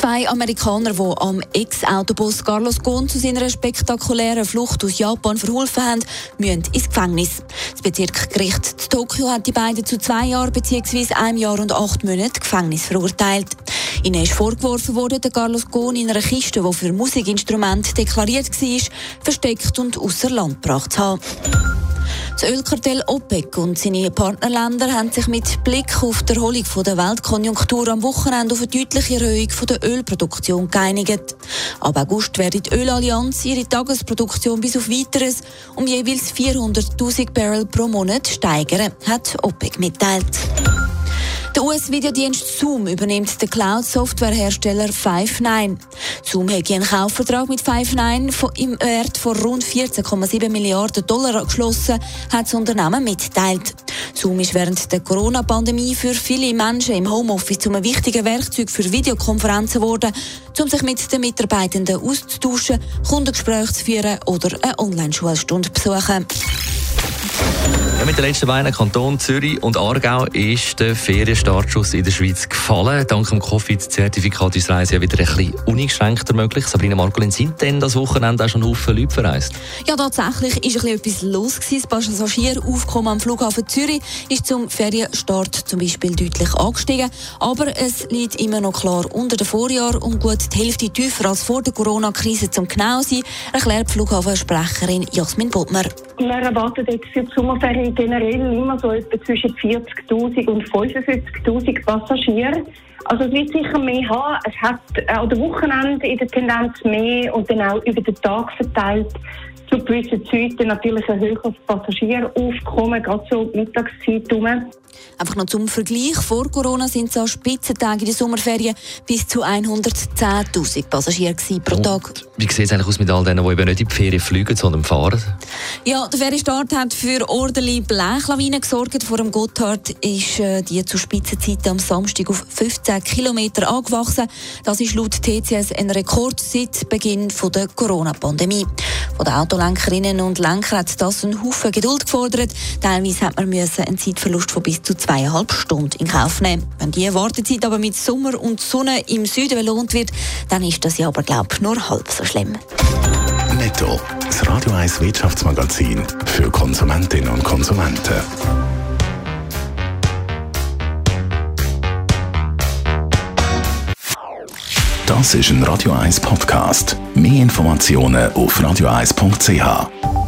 Zwei Amerikaner, die am Ex-Autobus Carlos Ghosn zu seiner spektakulären Flucht aus Japan verholfen haben, müssen ins Gefängnis. Das Bezirksgericht Tokio hat die beiden zu zwei Jahren bzw. einem Jahr und acht Monaten Gefängnis verurteilt. Ihnen ist vorgeworfen worden, der Carlos Ghosn in einer Kiste, die für Musikinstrumente deklariert war, versteckt und außer Land gebracht zu haben. Das Ölkartell OPEC und seine Partnerländer haben sich mit Blick auf die Erholung der Weltkonjunktur am Wochenende auf eine deutliche Erhöhung der Ölproduktion geeinigt. Ab August werde die Ölallianz ihre Tagesproduktion bis auf weiteres um jeweils 400.000 Barrel pro Monat steigern, hat OPEC mitteilt. Der US-Videodienst Zoom übernimmt den Cloud-Softwarehersteller Five9. Zoom hat einen Kaufvertrag mit Five9 im Wert von rund 14,7 Milliarden Dollar geschlossen, hat das Unternehmen mitteilt. Zoom ist während der Corona-Pandemie für viele Menschen im Homeoffice zum einem wichtigen Werkzeug für Videokonferenzen geworden, um sich mit den Mitarbeitenden auszutauschen, Kundengespräche zu führen oder eine Online-Schulstunde zu besuchen. Ja, mit den letzten beiden Kantonen Zürich und Aargau ist der Ferienstartschuss in der Schweiz gefallen. Dank dem Covid-Zertifikat ist Reise ja wieder ein bisschen uneingeschränkter möglich. Sabrina Margolin, sind denn das Wochenende auch schon Haufen Leute verreist? Ja, tatsächlich ist ein bisschen etwas los gewesen. Das Passagieraufkommen am Flughafen Zürich ist zum Ferienstart zum Beispiel deutlich angestiegen. Aber es liegt immer noch klar unter dem Vorjahr und gut die Hälfte tiefer als vor der Corona-Krise zum genau sein, erklärt die Flughafensprecherin Jasmin Bodmer. Wir erwarten jetzt für die Sommerferien generell immer so etwa zwischen 40.000 und 45.000 Passagiere. Also es wird sicher mehr haben. Es hat auch der Wochenende in der Tendenz mehr und dann auch über den Tag verteilt zu gewissen Zeiten natürlich ein höheres Passagieraufkommen, gerade so Mittagszeit rum. Einfach noch zum Vergleich. Vor Corona sind es an Spitzentagen in den Sommerferien bis zu 110.000 Passagiere pro Tag. Und wie sieht es eigentlich aus mit all denen, die eben nicht in die Ferien fliegen, sondern fahren? Ja, der Ferienstart hat für ordentliche Blechlawinen gesorgt. Vor dem Gotthard ist äh, die zu Spitzenzeiten am Samstag auf 15 Kilometer angewachsen. Das ist laut TCS ein Rekord seit Beginn der Corona-Pandemie. Von den Autolenkerinnen und Lenkern hat das einen Haufen Geduld gefordert. Teilweise hat man einen Zeitverlust von bis zu zweieinhalb Stunden in Kauf nehmen. Wenn die Wartezeit aber mit Sommer und Sonne im Süden belohnt wird, dann ist das ja aber, glaube ich, nur halb so schlimm. Netto, das Radio 1 Wirtschaftsmagazin für Konsumentinnen und Konsumenten. Das ist ein Radio 1 Podcast. Mehr Informationen auf radio1.ch.